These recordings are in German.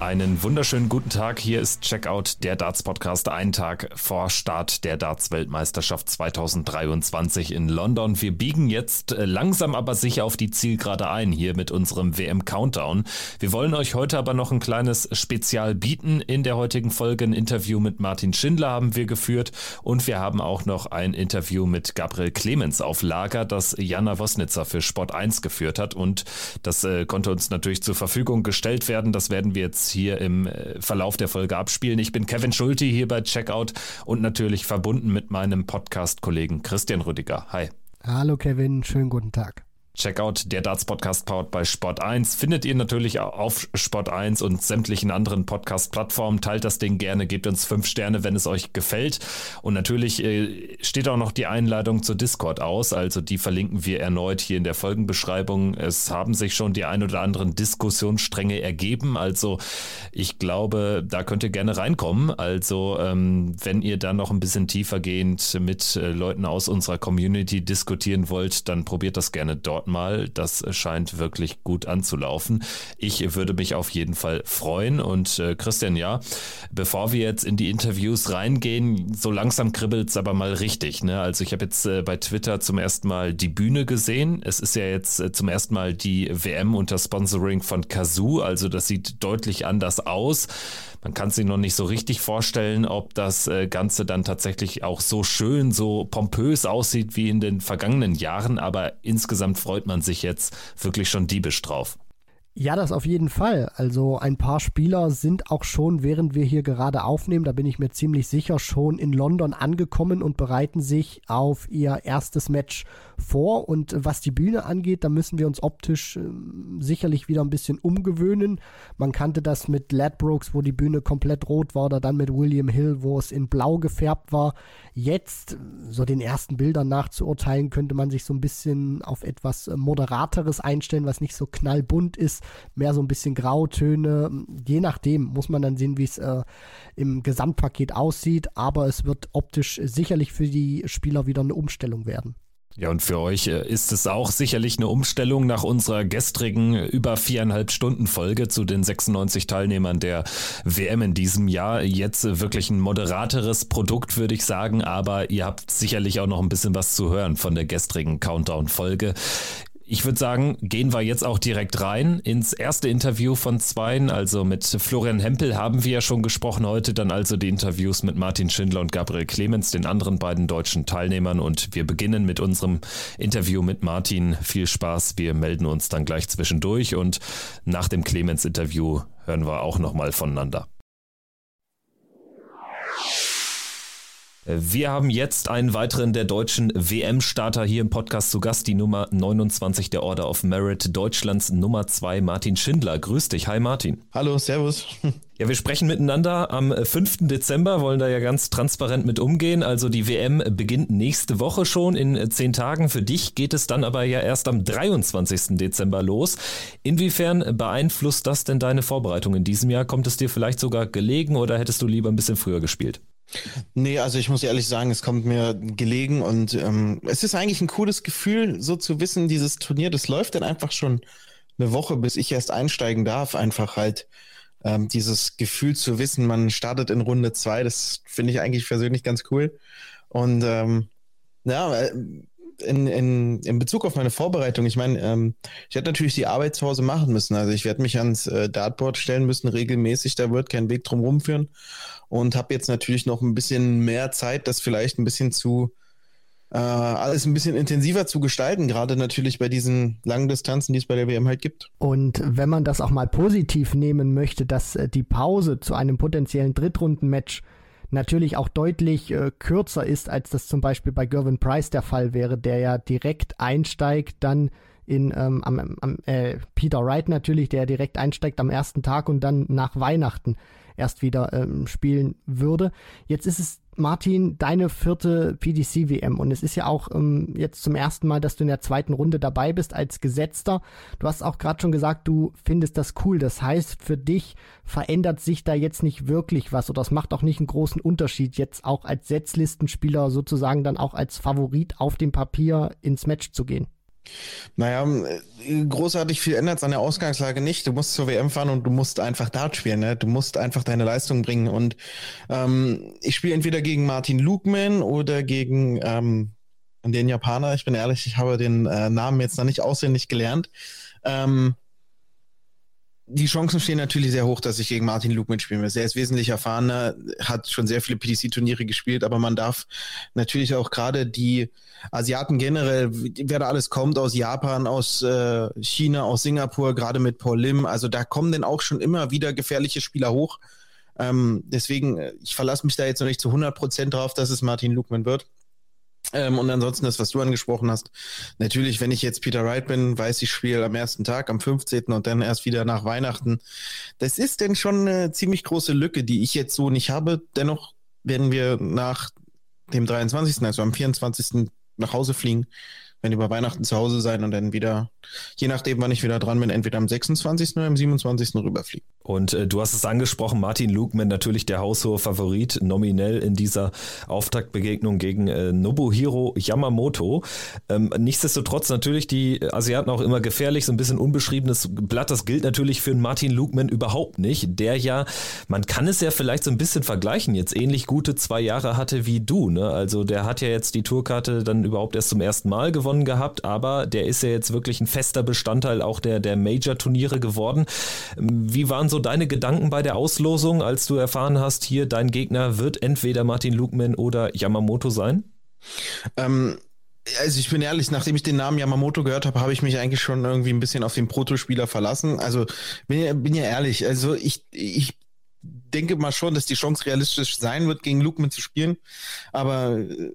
Einen wunderschönen guten Tag. Hier ist Checkout, der Darts Podcast, einen Tag vor Start der Darts Weltmeisterschaft 2023 in London. Wir biegen jetzt äh, langsam aber sicher auf die Zielgerade ein, hier mit unserem WM Countdown. Wir wollen euch heute aber noch ein kleines Spezial bieten. In der heutigen Folge ein Interview mit Martin Schindler haben wir geführt und wir haben auch noch ein Interview mit Gabriel Clemens auf Lager, das Jana Wosnitzer für Sport 1 geführt hat und das äh, konnte uns natürlich zur Verfügung gestellt werden. Das werden wir jetzt hier im äh, Verlauf der Folge abspielen. Ich bin Kevin Schulte hier bei Checkout und natürlich verbunden mit meinem Podcast-Kollegen Christian Rüdiger. Hi. Hallo Kevin, schönen guten Tag. Checkout, der Darts Podcast powered bei Sport 1. Findet ihr natürlich auf Sport 1 und sämtlichen anderen Podcast-Plattformen. Teilt das Ding gerne, gebt uns fünf Sterne, wenn es euch gefällt. Und natürlich äh, steht auch noch die Einladung zur Discord aus. Also die verlinken wir erneut hier in der Folgenbeschreibung. Es haben sich schon die ein oder anderen Diskussionsstränge ergeben. Also ich glaube, da könnt ihr gerne reinkommen. Also ähm, wenn ihr da noch ein bisschen tiefergehend mit äh, Leuten aus unserer Community diskutieren wollt, dann probiert das gerne dort mal. Das scheint wirklich gut anzulaufen. Ich würde mich auf jeden Fall freuen. Und äh, Christian, ja, bevor wir jetzt in die Interviews reingehen, so langsam kribbelt es aber mal richtig. Ne? Also ich habe jetzt äh, bei Twitter zum ersten Mal die Bühne gesehen. Es ist ja jetzt äh, zum ersten Mal die WM unter Sponsoring von Kazoo. Also das sieht deutlich anders aus. Man kann sich noch nicht so richtig vorstellen, ob das äh, Ganze dann tatsächlich auch so schön, so pompös aussieht wie in den vergangenen Jahren, aber insgesamt freut man sich jetzt wirklich schon diebisch drauf. Ja, das auf jeden Fall. Also ein paar Spieler sind auch schon, während wir hier gerade aufnehmen, da bin ich mir ziemlich sicher, schon in London angekommen und bereiten sich auf ihr erstes Match vor. Und was die Bühne angeht, da müssen wir uns optisch äh, sicherlich wieder ein bisschen umgewöhnen. Man kannte das mit Ladbrokes, wo die Bühne komplett rot war, oder dann mit William Hill, wo es in blau gefärbt war. Jetzt, so den ersten Bildern nachzuurteilen, könnte man sich so ein bisschen auf etwas äh, Moderateres einstellen, was nicht so knallbunt ist mehr so ein bisschen Grautöne. Je nachdem muss man dann sehen, wie es äh, im Gesamtpaket aussieht. Aber es wird optisch sicherlich für die Spieler wieder eine Umstellung werden. Ja, und für euch äh, ist es auch sicherlich eine Umstellung nach unserer gestrigen über viereinhalb Stunden Folge zu den 96 Teilnehmern der WM in diesem Jahr. Jetzt wirklich ein moderateres Produkt, würde ich sagen, aber ihr habt sicherlich auch noch ein bisschen was zu hören von der gestrigen Countdown-Folge. Ich würde sagen, gehen wir jetzt auch direkt rein ins erste Interview von Zweien. Also mit Florian Hempel haben wir ja schon gesprochen heute, dann also die Interviews mit Martin Schindler und Gabriel Clemens, den anderen beiden deutschen Teilnehmern. Und wir beginnen mit unserem Interview mit Martin. Viel Spaß, wir melden uns dann gleich zwischendurch und nach dem Clemens-Interview hören wir auch nochmal voneinander. Wir haben jetzt einen weiteren der deutschen WM-Starter hier im Podcast zu Gast, die Nummer 29 der Order of Merit, Deutschlands Nummer 2, Martin Schindler. Grüß dich. Hi Martin. Hallo, Servus. Ja, wir sprechen miteinander am 5. Dezember, wollen da ja ganz transparent mit umgehen. Also die WM beginnt nächste Woche schon in zehn Tagen. Für dich geht es dann aber ja erst am 23. Dezember los. Inwiefern beeinflusst das denn deine Vorbereitung in diesem Jahr? Kommt es dir vielleicht sogar gelegen oder hättest du lieber ein bisschen früher gespielt? Nee, also ich muss ehrlich sagen, es kommt mir gelegen und ähm, es ist eigentlich ein cooles Gefühl, so zu wissen, dieses Turnier, das läuft dann einfach schon eine Woche, bis ich erst einsteigen darf. Einfach halt ähm, dieses Gefühl zu wissen, man startet in Runde zwei, das finde ich eigentlich persönlich ganz cool. Und ähm, ja, äh, in, in, in Bezug auf meine Vorbereitung, ich meine, ähm, ich hätte natürlich die Arbeit zu Hause machen müssen. Also ich werde mich ans äh, Dartboard stellen müssen, regelmäßig, da wird kein Weg drum rumführen und habe jetzt natürlich noch ein bisschen mehr Zeit, das vielleicht ein bisschen zu äh, alles ein bisschen intensiver zu gestalten, gerade natürlich bei diesen langen Distanzen, die es bei der WM halt gibt. Und wenn man das auch mal positiv nehmen möchte, dass äh, die Pause zu einem potenziellen Drittrundenmatch natürlich auch deutlich äh, kürzer ist, als das zum Beispiel bei Gervin Price der Fall wäre, der ja direkt einsteigt, dann in ähm, am, am, äh, Peter Wright natürlich, der direkt einsteigt am ersten Tag und dann nach Weihnachten erst wieder ähm, spielen würde. Jetzt ist es Martin, deine vierte PDC-WM und es ist ja auch ähm, jetzt zum ersten Mal, dass du in der zweiten Runde dabei bist als Gesetzter. Du hast auch gerade schon gesagt, du findest das cool. Das heißt, für dich verändert sich da jetzt nicht wirklich was oder es macht auch nicht einen großen Unterschied, jetzt auch als Setzlistenspieler sozusagen dann auch als Favorit auf dem Papier ins Match zu gehen. Naja, großartig viel ändert es an der Ausgangslage nicht. Du musst zur WM fahren und du musst einfach Dart spielen. Ne? Du musst einfach deine Leistung bringen. Und ähm, ich spiele entweder gegen Martin Lugman oder gegen ähm, den Japaner. Ich bin ehrlich, ich habe den äh, Namen jetzt noch nicht auswendig gelernt. Ähm, die Chancen stehen natürlich sehr hoch, dass ich gegen Martin Luke mitspielen will. Er ist wesentlich erfahrener, hat schon sehr viele PDC-Turniere gespielt, aber man darf natürlich auch gerade die Asiaten generell, wer da alles kommt, aus Japan, aus äh, China, aus Singapur, gerade mit Paul Lim, also da kommen denn auch schon immer wieder gefährliche Spieler hoch. Ähm, deswegen, äh, ich verlasse mich da jetzt noch nicht zu 100 Prozent drauf, dass es Martin Lukman wird. Ähm, und ansonsten das, was du angesprochen hast. Natürlich, wenn ich jetzt Peter Wright bin, weiß ich spiele am ersten Tag, am 15. und dann erst wieder nach Weihnachten. Das ist denn schon eine ziemlich große Lücke, die ich jetzt so nicht habe. Dennoch werden wir nach dem 23., also am 24. nach Hause fliegen wenn über Weihnachten zu Hause sein und dann wieder, je nachdem, wann ich wieder dran bin, entweder am 26. oder am 27. rüberfliegen. Und äh, du hast es angesprochen, Martin Lukman natürlich der haushohe Favorit, nominell in dieser Auftaktbegegnung gegen äh, Nobuhiro Yamamoto. Ähm, nichtsdestotrotz natürlich die Asiaten auch immer gefährlich, so ein bisschen unbeschriebenes Blatt. Das gilt natürlich für Martin Lukman überhaupt nicht, der ja, man kann es ja vielleicht so ein bisschen vergleichen, jetzt ähnlich gute zwei Jahre hatte wie du. Ne? Also der hat ja jetzt die Tourkarte dann überhaupt erst zum ersten Mal gewonnen gewonnen gehabt, aber der ist ja jetzt wirklich ein fester Bestandteil auch der, der Major-Turniere geworden. Wie waren so deine Gedanken bei der Auslosung, als du erfahren hast, hier dein Gegner wird entweder Martin Lukman oder Yamamoto sein? Ähm, also ich bin ehrlich, nachdem ich den Namen Yamamoto gehört habe, habe ich mich eigentlich schon irgendwie ein bisschen auf den Protospieler verlassen. Also bin ja, bin ja ehrlich, also ich, ich denke mal schon, dass die Chance realistisch sein wird, gegen Lukman zu spielen. Aber äh,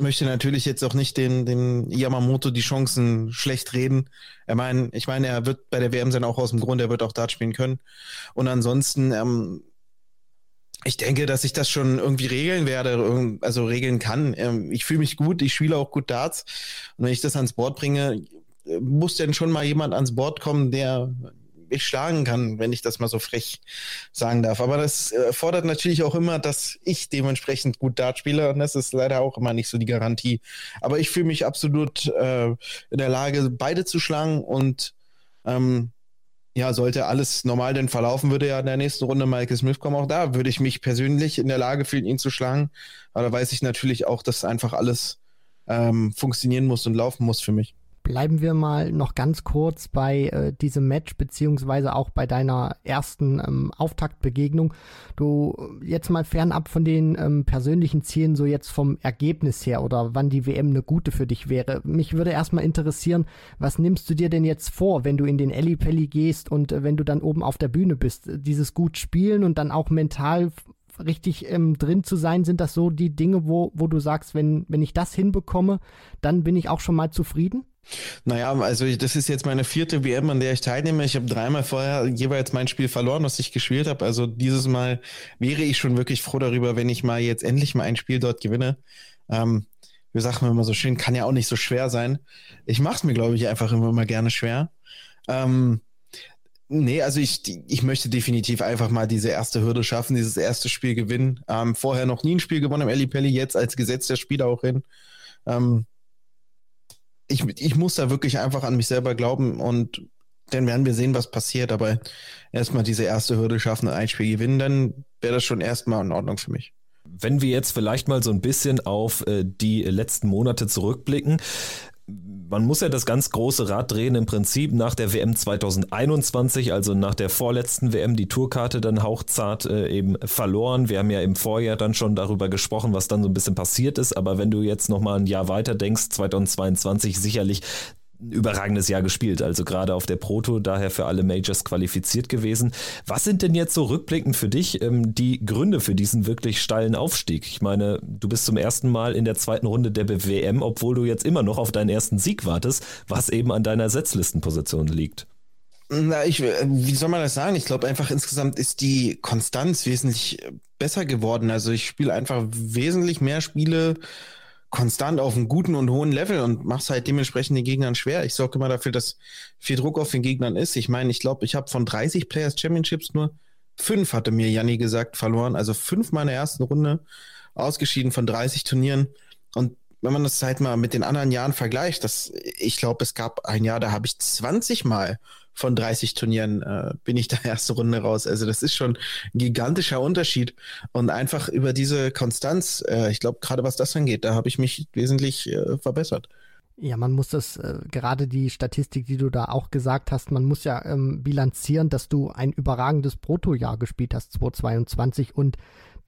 möchte natürlich jetzt auch nicht den, den Yamamoto die Chancen schlecht reden. Er mein, ich meine, er wird bei der WM sein auch aus dem Grund, er wird auch Dart spielen können. Und ansonsten, ähm, ich denke, dass ich das schon irgendwie regeln werde, also regeln kann. Ähm, ich fühle mich gut, ich spiele auch gut Darts. Und wenn ich das ans Board bringe, muss denn schon mal jemand ans Board kommen, der mich schlagen kann, wenn ich das mal so frech sagen darf. Aber das äh, fordert natürlich auch immer, dass ich dementsprechend gut Dart spiele und das ist leider auch immer nicht so die Garantie. Aber ich fühle mich absolut äh, in der Lage, beide zu schlagen und ähm, ja, sollte alles normal denn verlaufen, würde ja in der nächsten Runde Michael Smith kommen. Auch da würde ich mich persönlich in der Lage fühlen, ihn zu schlagen. Aber da weiß ich natürlich auch, dass einfach alles ähm, funktionieren muss und laufen muss für mich. Bleiben wir mal noch ganz kurz bei äh, diesem Match, beziehungsweise auch bei deiner ersten ähm, Auftaktbegegnung. Du jetzt mal fernab von den ähm, persönlichen Zielen, so jetzt vom Ergebnis her oder wann die WM eine gute für dich wäre. Mich würde erstmal interessieren, was nimmst du dir denn jetzt vor, wenn du in den Ellipelli gehst und äh, wenn du dann oben auf der Bühne bist? Dieses gut spielen und dann auch mental richtig ähm, drin zu sein, sind das so die Dinge, wo, wo du sagst, wenn, wenn ich das hinbekomme, dann bin ich auch schon mal zufrieden? Naja, also das ist jetzt meine vierte WM, an der ich teilnehme. Ich habe dreimal vorher jeweils mein Spiel verloren, was ich gespielt habe. Also dieses Mal wäre ich schon wirklich froh darüber, wenn ich mal jetzt endlich mal ein Spiel dort gewinne. Ähm, wir sagen immer so schön, kann ja auch nicht so schwer sein. Ich mache es mir, glaube ich, einfach immer mal gerne schwer. Ähm, nee, also ich, ich möchte definitiv einfach mal diese erste Hürde schaffen, dieses erste Spiel gewinnen. Ähm, vorher noch nie ein Spiel gewonnen im Ellipelli, jetzt als gesetzter Spieler auch hin. Ähm, ich, ich muss da wirklich einfach an mich selber glauben und dann werden wir sehen, was passiert. Aber erstmal diese erste Hürde schaffen, ein Spiel gewinnen, dann wäre das schon erstmal in Ordnung für mich. Wenn wir jetzt vielleicht mal so ein bisschen auf äh, die letzten Monate zurückblicken, man muss ja das ganz große Rad drehen im Prinzip nach der WM 2021, also nach der vorletzten WM, die Tourkarte dann hauchzart äh, eben verloren. Wir haben ja im Vorjahr dann schon darüber gesprochen, was dann so ein bisschen passiert ist, aber wenn du jetzt nochmal ein Jahr weiter denkst, 2022 sicherlich überragendes Jahr gespielt, also gerade auf der Proto, daher für alle Majors qualifiziert gewesen. Was sind denn jetzt so rückblickend für dich ähm, die Gründe für diesen wirklich steilen Aufstieg? Ich meine, du bist zum ersten Mal in der zweiten Runde der BWM, obwohl du jetzt immer noch auf deinen ersten Sieg wartest, was eben an deiner Setzlistenposition liegt. Na, ich, wie soll man das sagen? Ich glaube einfach insgesamt ist die Konstanz wesentlich besser geworden. Also ich spiele einfach wesentlich mehr Spiele konstant auf einem guten und hohen Level und mach's halt dementsprechend den Gegnern schwer. Ich sorge immer dafür, dass viel Druck auf den Gegnern ist. Ich meine, ich glaube, ich habe von 30 Players Championships nur fünf, hatte mir Janni gesagt, verloren. Also fünf mal in der ersten Runde ausgeschieden von 30 Turnieren. Und wenn man das halt mal mit den anderen Jahren vergleicht, das, ich glaube, es gab ein Jahr, da habe ich 20 Mal von 30 Turnieren äh, bin ich da erste Runde raus. Also das ist schon ein gigantischer Unterschied. Und einfach über diese Konstanz, äh, ich glaube, gerade was das angeht, da habe ich mich wesentlich äh, verbessert. Ja, man muss das, äh, gerade die Statistik, die du da auch gesagt hast, man muss ja ähm, bilanzieren, dass du ein überragendes Bruttojahr gespielt hast, 2022 und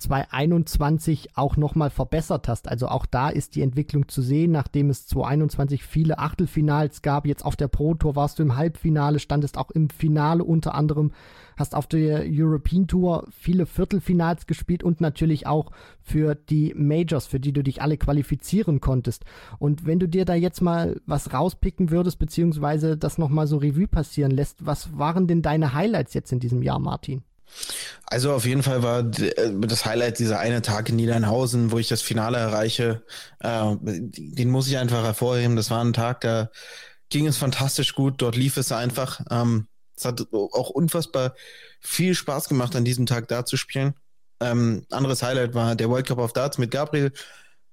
2021 auch nochmal verbessert hast. Also auch da ist die Entwicklung zu sehen, nachdem es 2021 viele Achtelfinals gab. Jetzt auf der Pro Tour warst du im Halbfinale, standest auch im Finale unter anderem, hast auf der European Tour viele Viertelfinals gespielt und natürlich auch für die Majors, für die du dich alle qualifizieren konntest. Und wenn du dir da jetzt mal was rauspicken würdest, beziehungsweise das nochmal so Revue passieren lässt, was waren denn deine Highlights jetzt in diesem Jahr, Martin? Also auf jeden Fall war äh, das Highlight dieser eine Tag in Niedernhausen, wo ich das Finale erreiche. Äh, den muss ich einfach hervorheben. Das war ein Tag, da ging es fantastisch gut. Dort lief es einfach. Ähm, es hat auch unfassbar viel Spaß gemacht, an diesem Tag da zu spielen. Ähm, anderes Highlight war der World Cup of Darts mit Gabriel.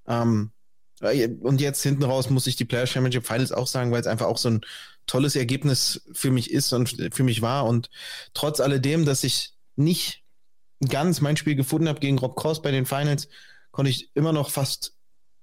Ähm, und jetzt hinten raus muss ich die Player Championship Finals auch sagen, weil es einfach auch so ein tolles Ergebnis für mich ist und für mich war. Und trotz alledem, dass ich nicht ganz mein Spiel gefunden habe gegen Rob Cross bei den Finals, konnte ich immer noch fast,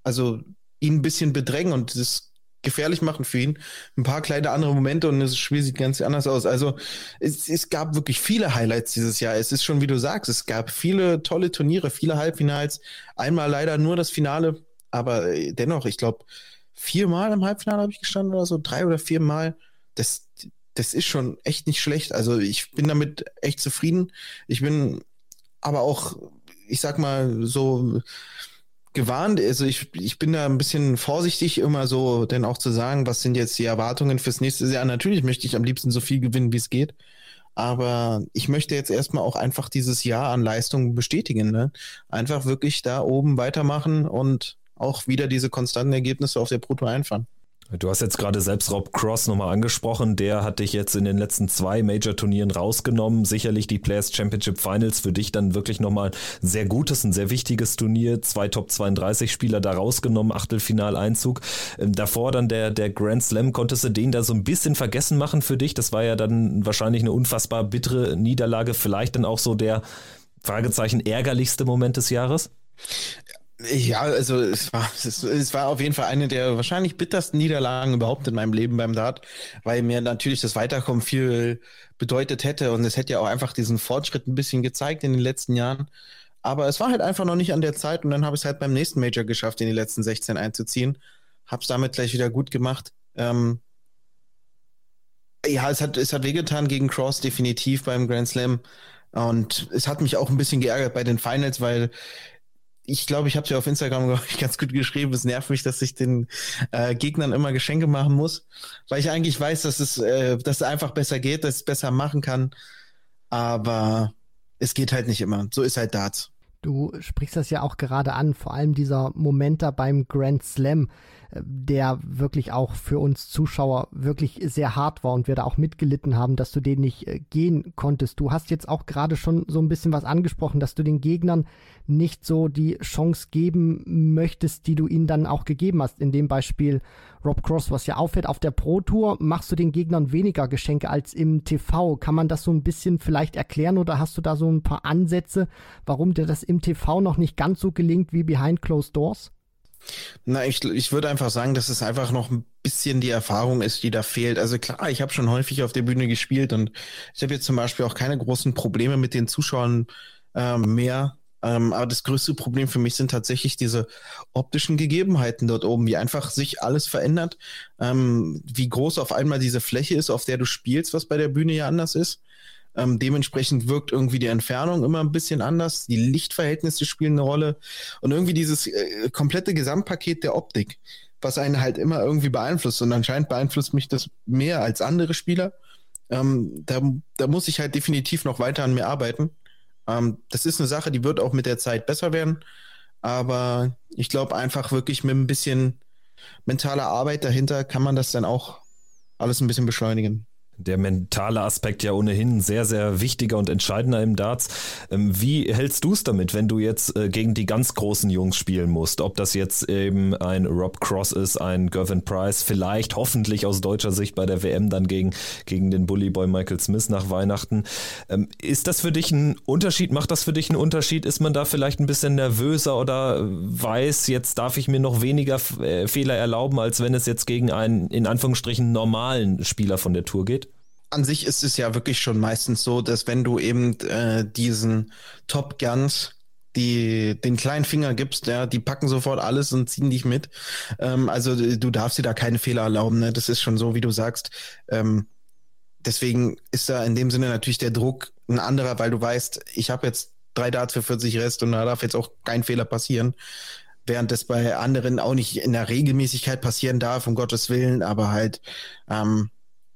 also ihn ein bisschen bedrängen und das gefährlich machen für ihn. Ein paar kleine andere Momente und das Spiel sieht ganz anders aus. Also es, es gab wirklich viele Highlights dieses Jahr. Es ist schon, wie du sagst, es gab viele tolle Turniere, viele Halbfinals. Einmal leider nur das Finale, aber dennoch, ich glaube, viermal im Halbfinale habe ich gestanden oder so, drei oder viermal. Das, das ist schon echt nicht schlecht. Also ich bin damit echt zufrieden. Ich bin aber auch, ich sag mal, so gewarnt. Also ich, ich bin da ein bisschen vorsichtig, immer so denn auch zu sagen, was sind jetzt die Erwartungen fürs nächste Jahr. Natürlich möchte ich am liebsten so viel gewinnen, wie es geht. Aber ich möchte jetzt erstmal auch einfach dieses Jahr an Leistungen bestätigen. Ne? Einfach wirklich da oben weitermachen und auch wieder diese konstanten Ergebnisse auf der Proto einfahren. Du hast jetzt gerade selbst Rob Cross nochmal angesprochen. Der hat dich jetzt in den letzten zwei Major-Turnieren rausgenommen. Sicherlich die Players Championship Finals für dich dann wirklich nochmal ein sehr gutes, ein sehr wichtiges Turnier. Zwei Top 32 Spieler da rausgenommen, Achtelfinaleinzug. Ähm, davor dann der, der Grand Slam. Konntest du den da so ein bisschen vergessen machen für dich? Das war ja dann wahrscheinlich eine unfassbar bittere Niederlage. Vielleicht dann auch so der Fragezeichen ärgerlichste Moment des Jahres? Ja, also es war, es, es, war auf jeden Fall eine der wahrscheinlich bittersten Niederlagen überhaupt in meinem Leben beim Dart, weil mir natürlich das Weiterkommen viel bedeutet hätte und es hätte ja auch einfach diesen Fortschritt ein bisschen gezeigt in den letzten Jahren. Aber es war halt einfach noch nicht an der Zeit und dann habe ich es halt beim nächsten Major geschafft, in die letzten 16 einzuziehen. Hab's damit gleich wieder gut gemacht. Ähm, ja, es hat, es hat wehgetan gegen Cross definitiv beim Grand Slam. Und es hat mich auch ein bisschen geärgert bei den Finals, weil ich glaube, ich habe ja auf Instagram ganz gut geschrieben. Es nervt mich, dass ich den äh, Gegnern immer Geschenke machen muss, weil ich eigentlich weiß, dass es, äh, dass es einfach besser geht, dass ich es besser machen kann. Aber es geht halt nicht immer. So ist halt Darts. Du sprichst das ja auch gerade an, vor allem dieser Moment da beim Grand Slam der wirklich auch für uns Zuschauer wirklich sehr hart war und wir da auch mitgelitten haben, dass du den nicht äh, gehen konntest. Du hast jetzt auch gerade schon so ein bisschen was angesprochen, dass du den Gegnern nicht so die Chance geben möchtest, die du ihnen dann auch gegeben hast. In dem Beispiel Rob Cross, was ja auffällt, auf der Pro Tour machst du den Gegnern weniger Geschenke als im TV. Kann man das so ein bisschen vielleicht erklären oder hast du da so ein paar Ansätze, warum dir das im TV noch nicht ganz so gelingt wie behind closed doors? Na, ich, ich würde einfach sagen, dass es einfach noch ein bisschen die Erfahrung ist, die da fehlt. Also klar, ich habe schon häufig auf der Bühne gespielt und ich habe jetzt zum Beispiel auch keine großen Probleme mit den Zuschauern äh, mehr. Ähm, aber das größte Problem für mich sind tatsächlich diese optischen Gegebenheiten dort oben, wie einfach sich alles verändert, ähm, wie groß auf einmal diese Fläche ist, auf der du spielst, was bei der Bühne ja anders ist. Ähm, dementsprechend wirkt irgendwie die Entfernung immer ein bisschen anders. Die Lichtverhältnisse spielen eine Rolle. Und irgendwie dieses äh, komplette Gesamtpaket der Optik, was einen halt immer irgendwie beeinflusst. Und anscheinend beeinflusst mich das mehr als andere Spieler. Ähm, da, da muss ich halt definitiv noch weiter an mir arbeiten. Ähm, das ist eine Sache, die wird auch mit der Zeit besser werden. Aber ich glaube einfach wirklich mit ein bisschen mentaler Arbeit dahinter kann man das dann auch alles ein bisschen beschleunigen der mentale Aspekt ja ohnehin sehr, sehr wichtiger und entscheidender im Darts. Ähm, wie hältst du es damit, wenn du jetzt äh, gegen die ganz großen Jungs spielen musst? Ob das jetzt eben ein Rob Cross ist, ein Gervin Price, vielleicht hoffentlich aus deutscher Sicht bei der WM dann gegen, gegen den Bullyboy Michael Smith nach Weihnachten. Ähm, ist das für dich ein Unterschied? Macht das für dich einen Unterschied? Ist man da vielleicht ein bisschen nervöser oder weiß, jetzt darf ich mir noch weniger äh, Fehler erlauben, als wenn es jetzt gegen einen in Anführungsstrichen normalen Spieler von der Tour geht? An sich ist es ja wirklich schon meistens so, dass wenn du eben äh, diesen Top Guns die den kleinen Finger gibst, ja, die packen sofort alles und ziehen dich mit. Ähm, also du darfst dir da keine Fehler erlauben. Ne? Das ist schon so, wie du sagst. Ähm, deswegen ist da in dem Sinne natürlich der Druck ein anderer, weil du weißt, ich habe jetzt drei Darts für 40 Rest und da darf jetzt auch kein Fehler passieren. Während das bei anderen auch nicht in der Regelmäßigkeit passieren darf, um Gottes Willen, aber halt ähm,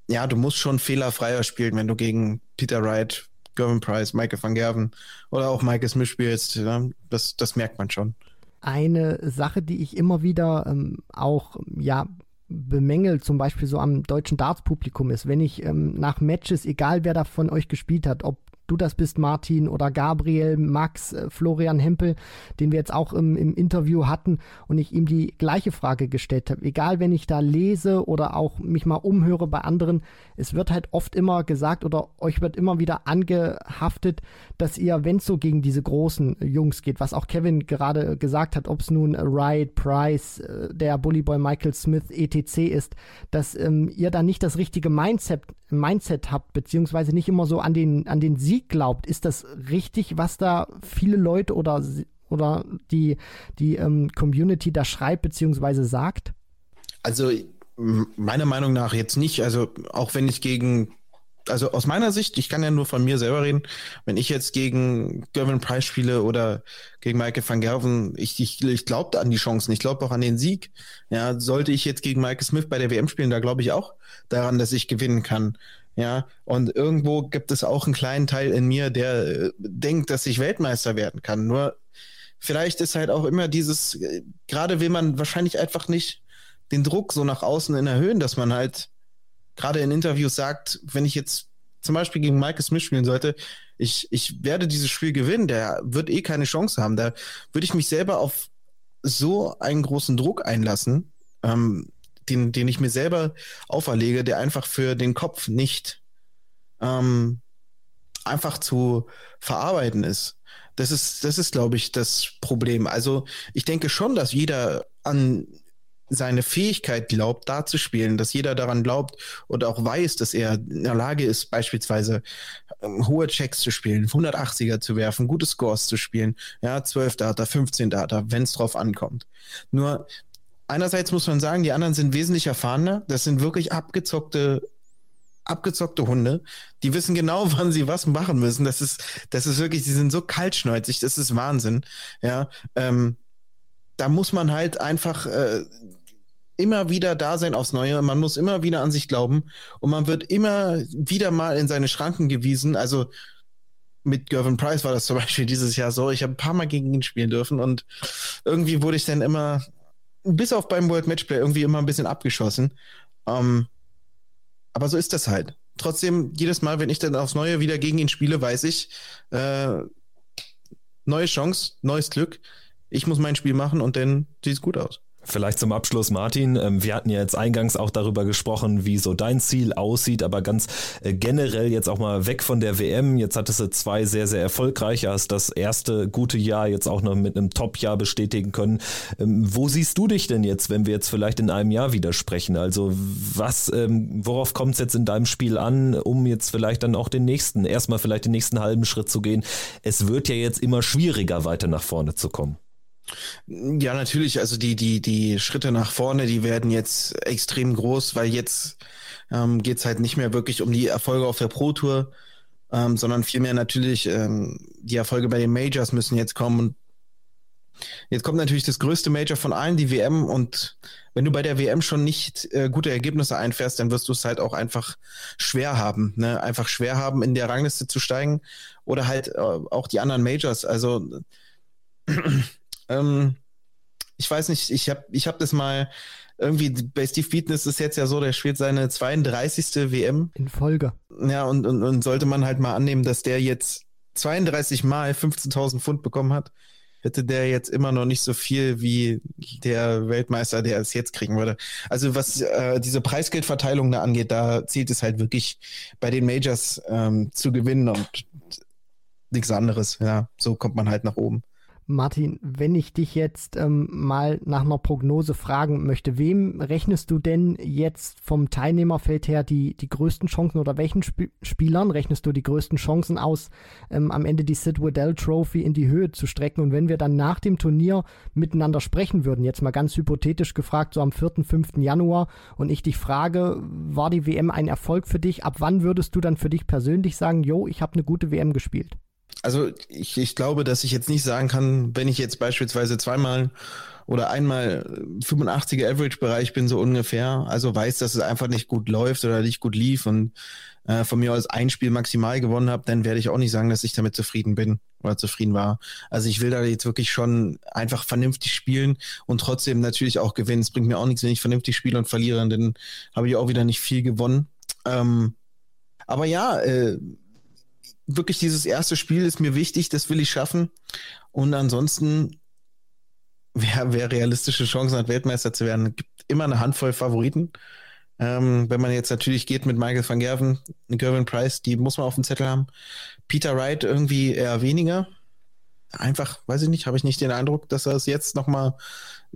ja, du musst schon fehlerfreier spielen, wenn du gegen Peter Wright, Gervin Price, Michael van Gerven oder auch Michael Smith spielst. Ja, das, das merkt man schon. Eine Sache, die ich immer wieder ähm, auch ja, bemängelt, zum Beispiel so am deutschen Darts-Publikum ist, wenn ich ähm, nach Matches, egal wer da von euch gespielt hat, ob du das bist, Martin, oder Gabriel, Max, äh, Florian Hempel, den wir jetzt auch im, im Interview hatten und ich ihm die gleiche Frage gestellt habe. Egal, wenn ich da lese oder auch mich mal umhöre bei anderen, es wird halt oft immer gesagt oder euch wird immer wieder angehaftet, dass ihr, wenn es so gegen diese großen Jungs geht, was auch Kevin gerade gesagt hat, ob es nun Wright, Price, äh, der Bullyboy Michael Smith, etc. ist, dass ähm, ihr da nicht das richtige Mindset, Mindset habt, beziehungsweise nicht immer so an den, an den Sieg glaubt. Ist das richtig, was da viele Leute oder, oder die, die ähm, Community da schreibt beziehungsweise sagt? Also meiner Meinung nach jetzt nicht. Also auch wenn ich gegen, also aus meiner Sicht, ich kann ja nur von mir selber reden, wenn ich jetzt gegen Gervin Price spiele oder gegen Michael van Gerven, ich, ich, ich glaube an die Chancen, ich glaube auch an den Sieg. Ja, sollte ich jetzt gegen Michael Smith bei der WM spielen, da glaube ich auch daran, dass ich gewinnen kann. Ja, und irgendwo gibt es auch einen kleinen Teil in mir, der äh, denkt, dass ich Weltmeister werden kann. Nur vielleicht ist halt auch immer dieses, äh, gerade will man wahrscheinlich einfach nicht den Druck so nach außen in erhöhen, dass man halt gerade in Interviews sagt, wenn ich jetzt zum Beispiel gegen Michael Smith spielen sollte, ich, ich werde dieses Spiel gewinnen, der wird eh keine Chance haben. Da würde ich mich selber auf so einen großen Druck einlassen, ähm, den, den ich mir selber auferlege, der einfach für den Kopf nicht ähm, einfach zu verarbeiten ist. Das ist, das ist, glaube ich, das Problem. Also ich denke schon, dass jeder an seine Fähigkeit glaubt, da zu spielen, dass jeder daran glaubt und auch weiß, dass er in der Lage ist, beispielsweise ähm, hohe Checks zu spielen, 180er zu werfen, gute Scores zu spielen, ja, 12 Data, 15 Data, wenn es drauf ankommt. Nur einerseits muss man sagen, die anderen sind wesentlich erfahrener. Das sind wirklich abgezockte, abgezockte Hunde. Die wissen genau, wann sie was machen müssen. Das ist, das ist wirklich, die sind so kaltschneuzig. Das ist Wahnsinn. Ja, ähm, da muss man halt einfach äh, immer wieder da sein aufs Neue. Man muss immer wieder an sich glauben und man wird immer wieder mal in seine Schranken gewiesen. Also mit Gervin Price war das zum Beispiel dieses Jahr so. Ich habe ein paar Mal gegen ihn spielen dürfen und irgendwie wurde ich dann immer bis auf beim World Matchplay irgendwie immer ein bisschen abgeschossen. Ähm, aber so ist das halt. Trotzdem, jedes Mal, wenn ich dann aufs Neue wieder gegen ihn spiele, weiß ich, äh, neue Chance, neues Glück. Ich muss mein Spiel machen und dann sieht es gut aus. Vielleicht zum Abschluss, Martin. Ähm, wir hatten ja jetzt eingangs auch darüber gesprochen, wie so dein Ziel aussieht, aber ganz äh, generell jetzt auch mal weg von der WM. Jetzt hattest du zwei sehr, sehr erfolgreiche, hast das erste gute Jahr jetzt auch noch mit einem Top-Jahr bestätigen können. Ähm, wo siehst du dich denn jetzt, wenn wir jetzt vielleicht in einem Jahr wieder sprechen? Also was, ähm, worauf kommt es jetzt in deinem Spiel an, um jetzt vielleicht dann auch den nächsten, erstmal vielleicht den nächsten halben Schritt zu gehen? Es wird ja jetzt immer schwieriger, weiter nach vorne zu kommen. Ja, natürlich. Also die, die, die Schritte nach vorne, die werden jetzt extrem groß, weil jetzt ähm, geht es halt nicht mehr wirklich um die Erfolge auf der Pro Tour, ähm, sondern vielmehr natürlich ähm, die Erfolge bei den Majors müssen jetzt kommen. Und jetzt kommt natürlich das größte Major von allen, die WM. Und wenn du bei der WM schon nicht äh, gute Ergebnisse einfährst, dann wirst du es halt auch einfach schwer haben. Ne? Einfach schwer haben, in der Rangliste zu steigen oder halt äh, auch die anderen Majors. Also ähm, ich weiß nicht, ich habe ich hab das mal irgendwie, bei Steve Beaton ist es jetzt ja so, der spielt seine 32. WM. In Folge. Ja, und, und, und sollte man halt mal annehmen, dass der jetzt 32 Mal 15.000 Pfund bekommen hat, hätte der jetzt immer noch nicht so viel wie der Weltmeister, der es jetzt kriegen würde. Also was äh, diese Preisgeldverteilung da angeht, da zählt es halt wirklich bei den Majors ähm, zu gewinnen und nichts anderes. Ja, so kommt man halt nach oben. Martin, wenn ich dich jetzt ähm, mal nach einer Prognose fragen möchte, wem rechnest du denn jetzt vom Teilnehmerfeld her die, die größten Chancen oder welchen Sp Spielern rechnest du die größten Chancen aus, ähm, am Ende die Sid Waddell Trophy in die Höhe zu strecken? Und wenn wir dann nach dem Turnier miteinander sprechen würden, jetzt mal ganz hypothetisch gefragt, so am 4., 5. Januar, und ich dich frage, war die WM ein Erfolg für dich? Ab wann würdest du dann für dich persönlich sagen, jo, ich habe eine gute WM gespielt? Also ich, ich glaube, dass ich jetzt nicht sagen kann, wenn ich jetzt beispielsweise zweimal oder einmal 85er Average-Bereich bin, so ungefähr, also weiß, dass es einfach nicht gut läuft oder nicht gut lief und äh, von mir aus ein Spiel maximal gewonnen habe, dann werde ich auch nicht sagen, dass ich damit zufrieden bin oder zufrieden war. Also ich will da jetzt wirklich schon einfach vernünftig spielen und trotzdem natürlich auch gewinnen. Es bringt mir auch nichts, wenn ich vernünftig spiele und verliere, dann habe ich auch wieder nicht viel gewonnen. Ähm, aber ja, äh, wirklich dieses erste Spiel ist mir wichtig, das will ich schaffen. Und ansonsten, wer, wer realistische Chancen hat, Weltmeister zu werden, gibt immer eine Handvoll Favoriten. Ähm, wenn man jetzt natürlich geht mit Michael van Gerven, Gervin Price, die muss man auf dem Zettel haben. Peter Wright irgendwie eher weniger. Einfach, weiß ich nicht, habe ich nicht den Eindruck, dass er es jetzt nochmal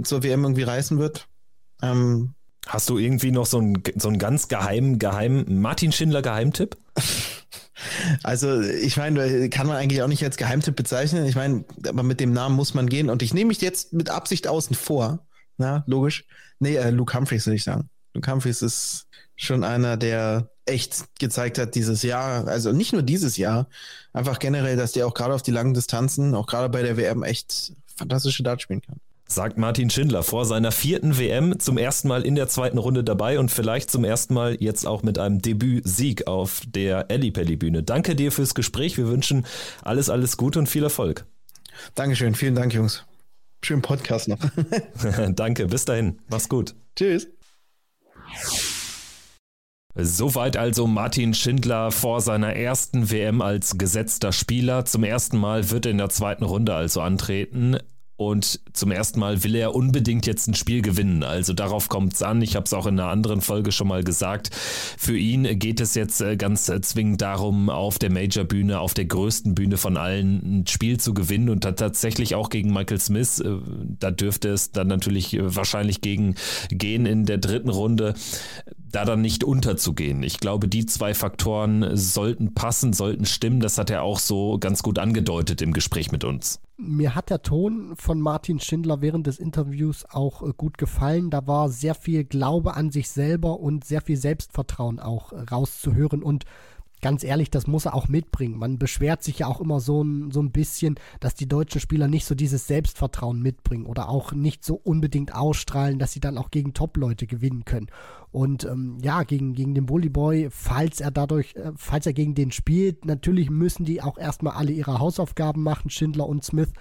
zur WM irgendwie reißen wird. Ähm, Hast du irgendwie noch so einen, so einen ganz geheimen, geheimen Martin Schindler Geheimtipp? Also, ich meine, kann man eigentlich auch nicht als Geheimtipp bezeichnen. Ich meine, aber mit dem Namen muss man gehen. Und ich nehme mich jetzt mit Absicht außen vor. Na, logisch. Nee, äh, Luke Humphreys würde ich sagen. Luke Humphreys ist schon einer, der echt gezeigt hat dieses Jahr, also nicht nur dieses Jahr, einfach generell, dass der auch gerade auf die langen Distanzen, auch gerade bei der WM echt fantastische Dart spielen kann sagt Martin Schindler vor seiner vierten WM zum ersten Mal in der zweiten Runde dabei und vielleicht zum ersten Mal jetzt auch mit einem Debütsieg auf der Ellipelli-Bühne. Danke dir fürs Gespräch. Wir wünschen alles, alles Gute und viel Erfolg. Dankeschön. Vielen Dank, Jungs. Schönen Podcast noch. Danke. Bis dahin. Mach's gut. Tschüss. Soweit also Martin Schindler vor seiner ersten WM als gesetzter Spieler. Zum ersten Mal wird er in der zweiten Runde also antreten. Und zum ersten Mal will er unbedingt jetzt ein Spiel gewinnen. Also darauf kommt es an. Ich habe es auch in einer anderen Folge schon mal gesagt. Für ihn geht es jetzt äh, ganz äh, zwingend darum, auf der Major-Bühne, auf der größten Bühne von allen, ein Spiel zu gewinnen. Und tatsächlich auch gegen Michael Smith. Äh, da dürfte es dann natürlich wahrscheinlich gegen gehen in der dritten Runde da dann nicht unterzugehen. Ich glaube, die zwei Faktoren sollten passen, sollten stimmen. Das hat er auch so ganz gut angedeutet im Gespräch mit uns. Mir hat der Ton von Martin Schindler während des Interviews auch äh, gut gefallen. Da war sehr viel Glaube an sich selber und sehr viel Selbstvertrauen auch äh, rauszuhören und ganz ehrlich, das muss er auch mitbringen. Man beschwert sich ja auch immer so ein, so ein bisschen, dass die deutschen Spieler nicht so dieses Selbstvertrauen mitbringen oder auch nicht so unbedingt ausstrahlen, dass sie dann auch gegen Top-Leute gewinnen können. Und ähm, ja, gegen, gegen den Bully Boy, falls er dadurch, äh, falls er gegen den spielt, natürlich müssen die auch erstmal alle ihre Hausaufgaben machen, Schindler und Smith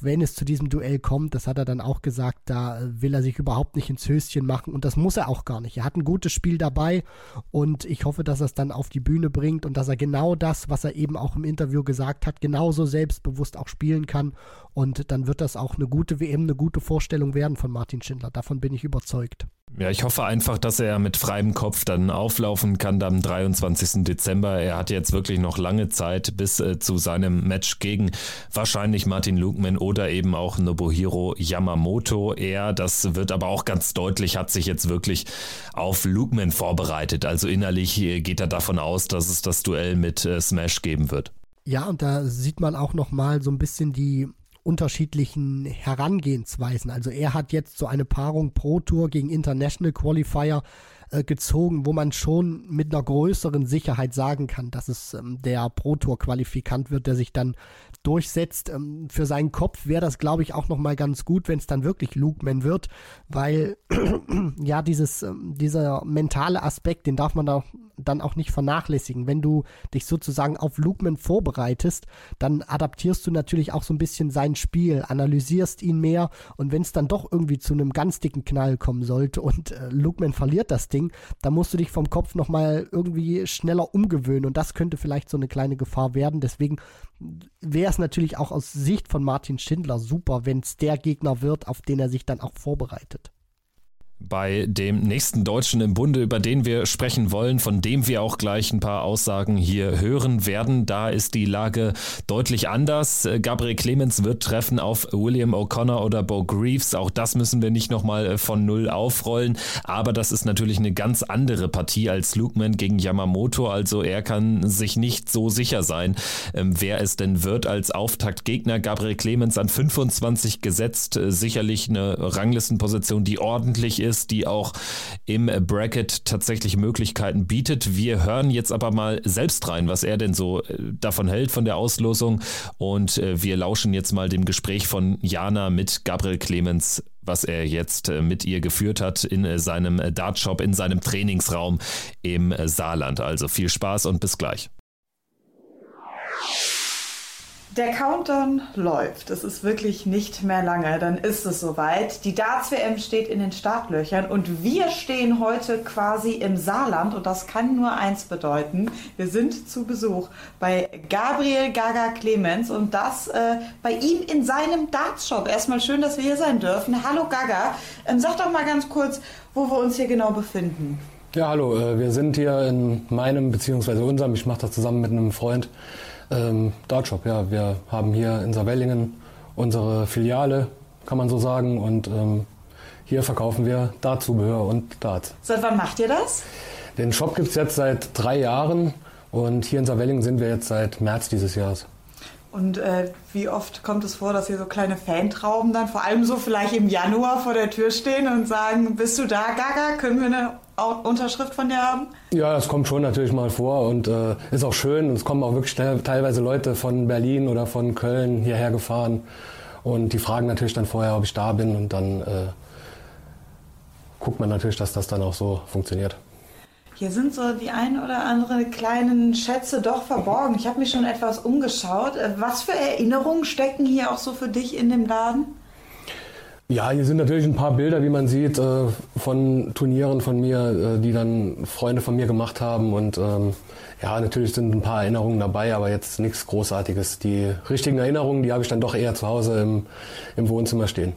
wenn es zu diesem Duell kommt, das hat er dann auch gesagt, da will er sich überhaupt nicht ins Höschen machen und das muss er auch gar nicht. Er hat ein gutes Spiel dabei und ich hoffe, dass er es dann auf die Bühne bringt und dass er genau das, was er eben auch im Interview gesagt hat, genauso selbstbewusst auch spielen kann. Und dann wird das auch eine gute WM, eine gute Vorstellung werden von Martin Schindler. Davon bin ich überzeugt. Ja, ich hoffe einfach, dass er mit freiem Kopf dann auflaufen kann am 23. Dezember. Er hat jetzt wirklich noch lange Zeit bis äh, zu seinem Match gegen wahrscheinlich Martin Lukman oder eben auch Nobuhiro Yamamoto. Er, das wird aber auch ganz deutlich, hat sich jetzt wirklich auf Lukman vorbereitet. Also innerlich äh, geht er davon aus, dass es das Duell mit äh, Smash geben wird. Ja, und da sieht man auch noch mal so ein bisschen die unterschiedlichen Herangehensweisen. Also er hat jetzt so eine Paarung Pro Tour gegen International Qualifier äh, gezogen, wo man schon mit einer größeren Sicherheit sagen kann, dass es ähm, der Pro Tour Qualifikant wird, der sich dann durchsetzt. Ähm, für seinen Kopf wäre das, glaube ich, auch nochmal ganz gut, wenn es dann wirklich Lukeman wird, weil ja, dieses, ähm, dieser mentale Aspekt, den darf man da dann auch nicht vernachlässigen. Wenn du dich sozusagen auf Lukeman vorbereitest, dann adaptierst du natürlich auch so ein bisschen sein Spiel, analysierst ihn mehr und wenn es dann doch irgendwie zu einem ganz dicken Knall kommen sollte und äh, Lukeman verliert das Ding, dann musst du dich vom Kopf nochmal irgendwie schneller umgewöhnen und das könnte vielleicht so eine kleine Gefahr werden. Deswegen wäre es natürlich auch aus Sicht von Martin Schindler super, wenn es der Gegner wird, auf den er sich dann auch vorbereitet bei dem nächsten Deutschen im Bunde, über den wir sprechen wollen, von dem wir auch gleich ein paar Aussagen hier hören werden. Da ist die Lage deutlich anders. Gabriel Clemens wird treffen auf William O'Connor oder Bo Greaves. Auch das müssen wir nicht nochmal äh, von Null aufrollen. Aber das ist natürlich eine ganz andere Partie als Lukeman gegen Yamamoto. Also er kann sich nicht so sicher sein, ähm, wer es denn wird als Auftaktgegner. Gabriel Clemens an 25 gesetzt. Äh, sicherlich eine Ranglistenposition, die ordentlich ist ist, die auch im Bracket tatsächlich Möglichkeiten bietet. Wir hören jetzt aber mal selbst rein, was er denn so äh, davon hält von der Auslosung und äh, wir lauschen jetzt mal dem Gespräch von Jana mit Gabriel Clemens was er jetzt äh, mit ihr geführt hat in seinem Dartshop, in seinem Trainingsraum im Saarland. Also viel Spaß und bis gleich. Der Countdown läuft. Es ist wirklich nicht mehr lange. Dann ist es soweit. Die Darts-WM steht in den Startlöchern und wir stehen heute quasi im Saarland und das kann nur eins bedeuten. Wir sind zu Besuch bei Gabriel Gaga Clemens und das äh, bei ihm in seinem Darts-Shop. Erstmal schön, dass wir hier sein dürfen. Hallo Gaga. Ähm, sag doch mal ganz kurz, wo wir uns hier genau befinden. Ja, hallo. Äh, wir sind hier in meinem bzw. unserem, ich mache das zusammen mit einem Freund, ähm, Dartshop, ja. Wir haben hier in Saarwellingen unsere Filiale, kann man so sagen. Und ähm, hier verkaufen wir Dartzubehör und Darts. Seit wann macht ihr das? Den Shop gibt es jetzt seit drei Jahren und hier in Saarwellingen sind wir jetzt seit März dieses Jahres. Und äh, wie oft kommt es vor, dass hier so kleine Fantrauben dann vor allem so vielleicht im Januar vor der Tür stehen und sagen, bist du da, Gaga? Können wir eine Unterschrift von dir haben? Ja, das kommt schon natürlich mal vor und äh, ist auch schön. Es kommen auch wirklich teilweise Leute von Berlin oder von Köln hierher gefahren und die fragen natürlich dann vorher, ob ich da bin und dann äh, guckt man natürlich, dass das dann auch so funktioniert. Hier sind so die ein oder andere kleinen Schätze doch verborgen. Ich habe mich schon etwas umgeschaut. Äh, was für Erinnerungen stecken hier auch so für dich in dem Laden? Ja, hier sind natürlich ein paar Bilder, wie man sieht, äh, von Turnieren von mir, äh, die dann Freunde von mir gemacht haben. Und ähm, ja, natürlich sind ein paar Erinnerungen dabei, aber jetzt nichts Großartiges. Die richtigen Erinnerungen, die habe ich dann doch eher zu Hause im, im Wohnzimmer stehen.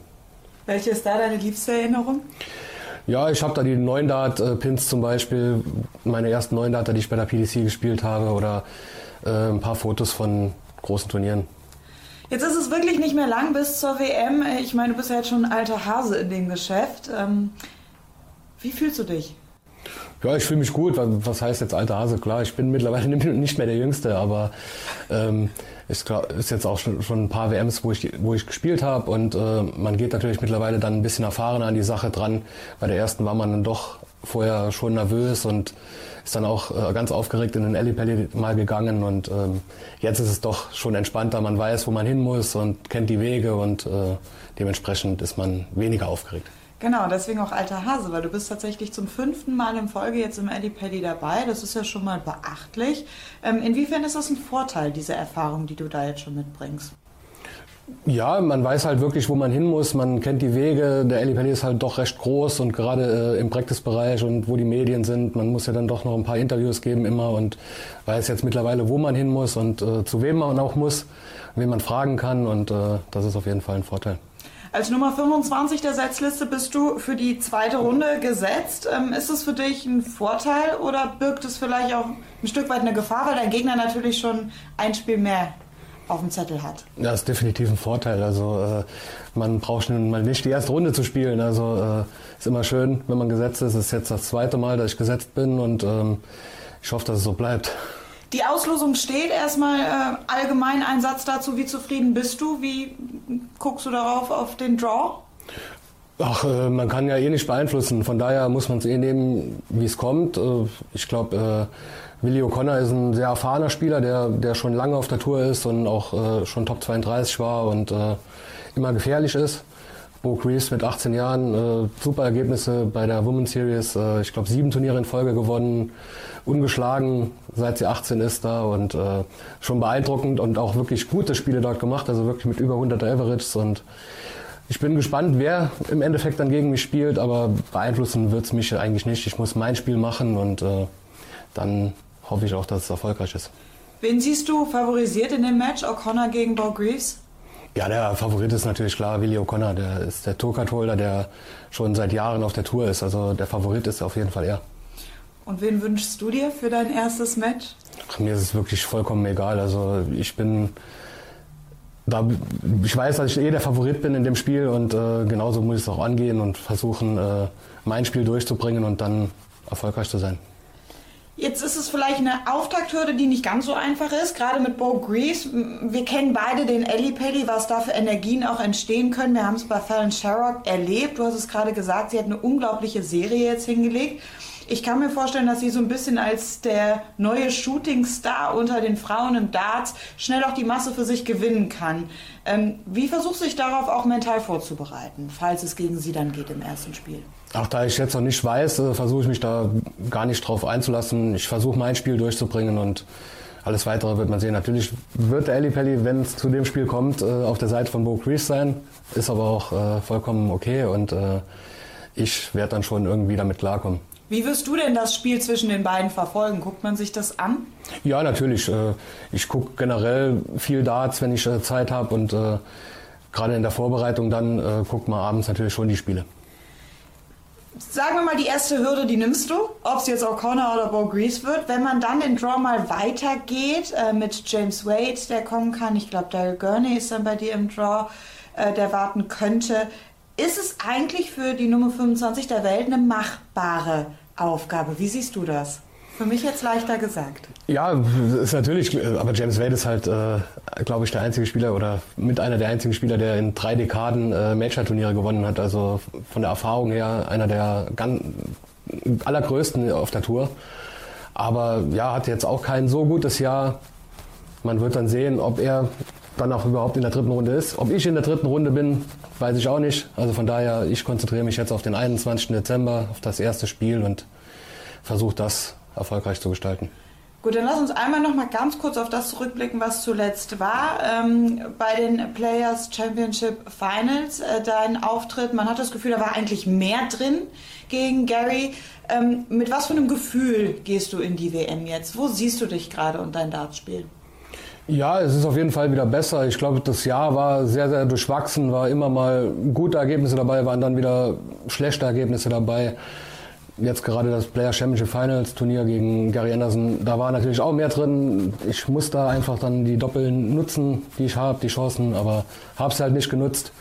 Welche ist da deine liebste Erinnerung? Ja, ich habe da die 9 Dart Pins zum Beispiel, meine ersten 9 Darter, die ich bei der PDC gespielt habe, oder äh, ein paar Fotos von großen Turnieren. Jetzt ist es wirklich nicht mehr lang bis zur WM. Ich meine, du bist ja jetzt schon ein alter Hase in dem Geschäft. Ähm, wie fühlst du dich? Ja, ich fühle mich gut. Was heißt jetzt alter Hase? Klar, ich bin mittlerweile nicht mehr der Jüngste, aber ähm, ist, ist jetzt auch schon, schon ein paar WMs, wo ich, wo ich gespielt habe und äh, man geht natürlich mittlerweile dann ein bisschen erfahrener an die Sache dran. Bei der ersten war man dann doch vorher schon nervös und ist dann auch äh, ganz aufgeregt in den Ellipelli mal gegangen und ähm, jetzt ist es doch schon entspannter. Man weiß, wo man hin muss und kennt die Wege und äh, dementsprechend ist man weniger aufgeregt. Genau, deswegen auch alter Hase, weil du bist tatsächlich zum fünften Mal in Folge jetzt im Eddie Paddy dabei. Das ist ja schon mal beachtlich. Ähm, inwiefern ist das ein Vorteil, diese Erfahrung, die du da jetzt schon mitbringst? Ja, man weiß halt wirklich, wo man hin muss. Man kennt die Wege. Der Pelli ist halt doch recht groß und gerade äh, im Practice-Bereich und wo die Medien sind, man muss ja dann doch noch ein paar Interviews geben immer und weiß jetzt mittlerweile, wo man hin muss und äh, zu wem man auch muss, wen man fragen kann und äh, das ist auf jeden Fall ein Vorteil. Als Nummer 25 der Setzliste bist du für die zweite Runde gesetzt. Ähm, ist es für dich ein Vorteil oder birgt es vielleicht auch ein Stück weit eine Gefahr, weil dein Gegner natürlich schon ein Spiel mehr auf dem Zettel hat? Das ist definitiv ein Vorteil. Also äh, man braucht schon mal nicht die erste Runde zu spielen. Also äh, ist immer schön, wenn man gesetzt ist. Es ist jetzt das zweite Mal, dass ich gesetzt bin und ähm, ich hoffe, dass es so bleibt. Die Auslosung steht. Erstmal äh, allgemein ein Satz dazu. Wie zufrieden bist du? Wie guckst du darauf auf den Draw? Ach, äh, man kann ja eh nicht beeinflussen. Von daher muss man es eh nehmen, wie es kommt. Äh, ich glaube, äh, Willi O'Connor ist ein sehr erfahrener Spieler, der, der schon lange auf der Tour ist und auch äh, schon Top 32 war und äh, immer gefährlich ist. Bo Greaves mit 18 Jahren, äh, super Ergebnisse bei der Women's Series. Äh, ich glaube, sieben Turniere in Folge gewonnen, ungeschlagen, seit sie 18 ist da und äh, schon beeindruckend und auch wirklich gute Spiele dort gemacht, also wirklich mit über 100 Averages und ich bin gespannt, wer im Endeffekt dann gegen mich spielt, aber beeinflussen wird es mich eigentlich nicht. Ich muss mein Spiel machen und äh, dann hoffe ich auch, dass es erfolgreich ist. Wen siehst du favorisiert in dem Match? O'Connor gegen Bo Greaves? Ja, der Favorit ist natürlich klar Willi O'Connor. Der ist der Tourcard-Holder, der schon seit Jahren auf der Tour ist. Also der Favorit ist auf jeden Fall er. Und wen wünschst du dir für dein erstes Match? Ach, mir ist es wirklich vollkommen egal. Also ich bin da, ich weiß, dass ich eh der Favorit bin in dem Spiel und äh, genauso muss ich es auch angehen und versuchen, äh, mein Spiel durchzubringen und dann erfolgreich zu sein. Jetzt ist es vielleicht eine Auftakthürde, die nicht ganz so einfach ist, gerade mit Bo Grease. Wir kennen beide den Ellie Pelli, was da für Energien auch entstehen können. Wir haben es bei Fallon Sherrock erlebt. Du hast es gerade gesagt, sie hat eine unglaubliche Serie jetzt hingelegt. Ich kann mir vorstellen, dass sie so ein bisschen als der neue Shootingstar unter den Frauen im Darts schnell auch die Masse für sich gewinnen kann. Ähm, wie versuchst du dich darauf auch mental vorzubereiten, falls es gegen sie dann geht im ersten Spiel? Ach, da ich jetzt noch nicht weiß, äh, versuche ich mich da gar nicht drauf einzulassen. Ich versuche mein Spiel durchzubringen und alles weitere wird man sehen. Natürlich wird der Pelli, wenn es zu dem Spiel kommt, äh, auf der Seite von Bo Crease sein. Ist aber auch äh, vollkommen okay und ich werde dann schon irgendwie damit klarkommen. Wie wirst du denn das Spiel zwischen den beiden verfolgen? Guckt man sich das an? Ja, natürlich. Äh, ich gucke generell viel Darts, wenn ich äh, Zeit habe und äh, gerade in der Vorbereitung dann guckt man abends natürlich schon die Spiele. Sagen wir mal, die erste Hürde, die nimmst du, ob es jetzt O'Connor oder Bo Grease wird. Wenn man dann den Draw mal weitergeht mit James Wade, der kommen kann, ich glaube, Daryl Gurney ist dann bei dir im Draw, der warten könnte. Ist es eigentlich für die Nummer 25 der Welt eine machbare Aufgabe. Wie siehst du das? Für mich jetzt leichter gesagt. Ja, ist natürlich, aber James Wade ist halt, äh, glaube ich, der einzige Spieler oder mit einer der einzigen Spieler, der in drei Dekaden äh, Major-Turniere gewonnen hat. Also von der Erfahrung her einer der ganz, allergrößten auf der Tour. Aber ja, hat jetzt auch kein so gutes Jahr. Man wird dann sehen, ob er dann auch überhaupt in der dritten Runde ist. Ob ich in der dritten Runde bin, weiß ich auch nicht. Also von daher, ich konzentriere mich jetzt auf den 21. Dezember, auf das erste Spiel und versuche das erfolgreich zu gestalten. Gut, dann lass uns einmal noch mal ganz kurz auf das zurückblicken, was zuletzt war. Ähm, bei den Players Championship Finals, äh, dein Auftritt, man hat das Gefühl, da war eigentlich mehr drin gegen Gary. Ähm, mit was für einem Gefühl gehst du in die WM jetzt? Wo siehst du dich gerade und dein Dartspiel? Ja, es ist auf jeden Fall wieder besser. Ich glaube, das Jahr war sehr, sehr durchwachsen, war immer mal gute Ergebnisse dabei, waren dann wieder schlechte Ergebnisse dabei. Jetzt gerade das Player Championship Finals Turnier gegen Gary Anderson, da war natürlich auch mehr drin. Ich muss da einfach dann die Doppeln nutzen, die ich habe, die Chancen, aber habe es halt nicht genutzt.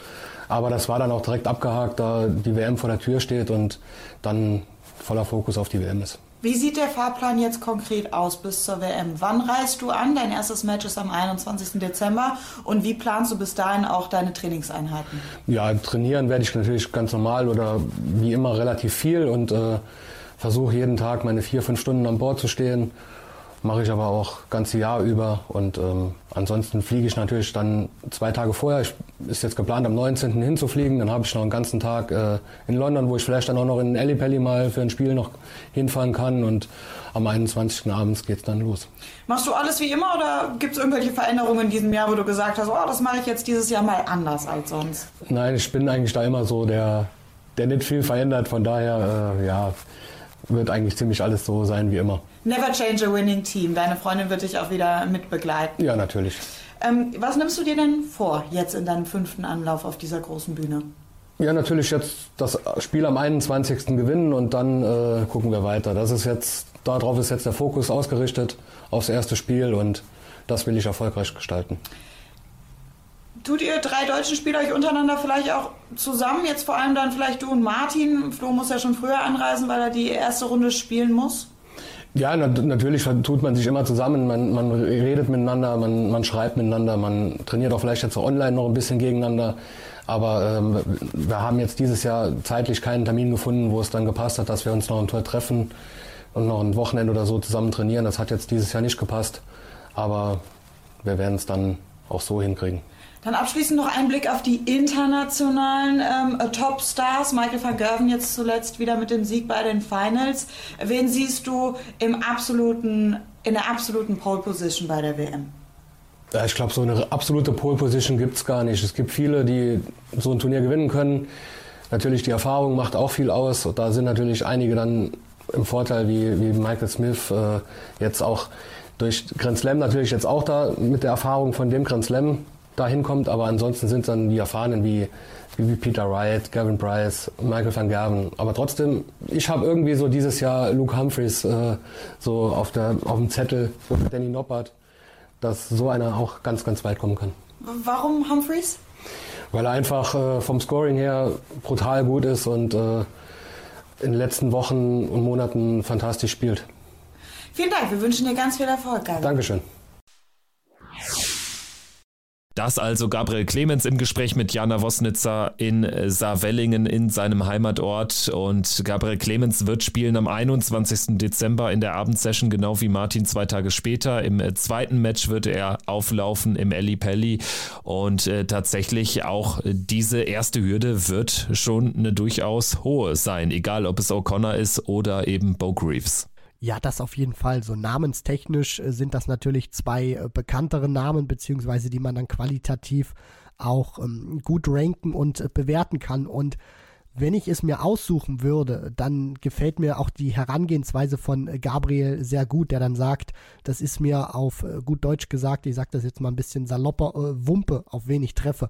Aber das war dann auch direkt abgehakt, da die WM vor der Tür steht und dann voller Fokus auf die WM ist. Wie sieht der Fahrplan jetzt konkret aus bis zur WM? Wann reist du an? Dein erstes Match ist am 21. Dezember. Und wie planst du bis dahin auch deine Trainingseinheiten? Ja, trainieren werde ich natürlich ganz normal oder wie immer relativ viel und äh, versuche jeden Tag meine vier, fünf Stunden an Bord zu stehen. Mache ich aber auch ganze Jahr über. Und ähm, ansonsten fliege ich natürlich dann zwei Tage vorher. Ich, ist jetzt geplant, am 19. hinzufliegen. Dann habe ich noch einen ganzen Tag äh, in London, wo ich vielleicht dann auch noch in Ellipelli mal für ein Spiel noch hinfahren kann. Und am 21. abends geht es dann los. Machst du alles wie immer oder gibt es irgendwelche Veränderungen in diesem Jahr, wo du gesagt hast, oh, das mache ich jetzt dieses Jahr mal anders als sonst? Nein, ich bin eigentlich da immer so der, der nicht viel verändert. Von daher, äh, ja, wird eigentlich ziemlich alles so sein wie immer. Never change a winning team. Deine Freundin wird dich auch wieder mitbegleiten. Ja, natürlich. Ähm, was nimmst du dir denn vor, jetzt in deinem fünften Anlauf auf dieser großen Bühne? Ja, natürlich jetzt das Spiel am 21. gewinnen und dann äh, gucken wir weiter. Das ist jetzt, darauf ist jetzt der Fokus ausgerichtet, aufs erste Spiel und das will ich erfolgreich gestalten. Tut ihr drei deutschen Spieler euch untereinander vielleicht auch zusammen? Jetzt vor allem dann vielleicht du und Martin. Flo muss ja schon früher anreisen, weil er die erste Runde spielen muss. Ja, na, natürlich tut man sich immer zusammen, man, man redet miteinander, man, man, schreibt miteinander, man trainiert auch vielleicht jetzt online noch ein bisschen gegeneinander. Aber ähm, wir haben jetzt dieses Jahr zeitlich keinen Termin gefunden, wo es dann gepasst hat, dass wir uns noch ein Tor treffen und noch ein Wochenende oder so zusammen trainieren. Das hat jetzt dieses Jahr nicht gepasst, aber wir werden es dann auch so hinkriegen. Dann abschließend noch ein Blick auf die internationalen ähm, Top-Stars. Michael van Gerven jetzt zuletzt wieder mit dem Sieg bei den Finals. Wen siehst du im absoluten, in der absoluten Pole Position bei der WM? Ich glaube, so eine absolute Pole Position gibt es gar nicht. Es gibt viele, die so ein Turnier gewinnen können. Natürlich die Erfahrung macht auch viel aus. Und da sind natürlich einige dann im Vorteil, wie, wie Michael Smith äh, jetzt auch durch Grand Slam natürlich jetzt auch da mit der Erfahrung von dem Grand Slam dahin kommt, aber ansonsten sind es dann die Erfahrenen wie, wie Peter Wright, Gavin Price, Michael van Gerven. Aber trotzdem, ich habe irgendwie so dieses Jahr Luke Humphreys äh, so auf, der, auf dem Zettel, so Danny Noppert, dass so einer auch ganz, ganz weit kommen kann. Warum Humphreys? Weil er einfach äh, vom Scoring her brutal gut ist und äh, in den letzten Wochen und Monaten fantastisch spielt. Vielen Dank, wir wünschen dir ganz viel Erfolg. Gabi. Dankeschön. Das also Gabriel Clemens im Gespräch mit Jana Wosnitzer in Saarwellingen in seinem Heimatort. Und Gabriel Clemens wird spielen am 21. Dezember in der Abendsession, genau wie Martin zwei Tage später. Im zweiten Match wird er auflaufen im Eli Pelli. Und äh, tatsächlich auch diese erste Hürde wird schon eine durchaus hohe sein, egal ob es O'Connor ist oder eben Bo Greaves. Ja, das auf jeden Fall. So namenstechnisch äh, sind das natürlich zwei äh, bekanntere Namen, beziehungsweise die man dann qualitativ auch ähm, gut ranken und äh, bewerten kann. Und wenn ich es mir aussuchen würde, dann gefällt mir auch die Herangehensweise von Gabriel sehr gut, der dann sagt, das ist mir auf gut Deutsch gesagt, ich sage das jetzt mal ein bisschen salopper, äh, Wumpe, auf wen ich treffe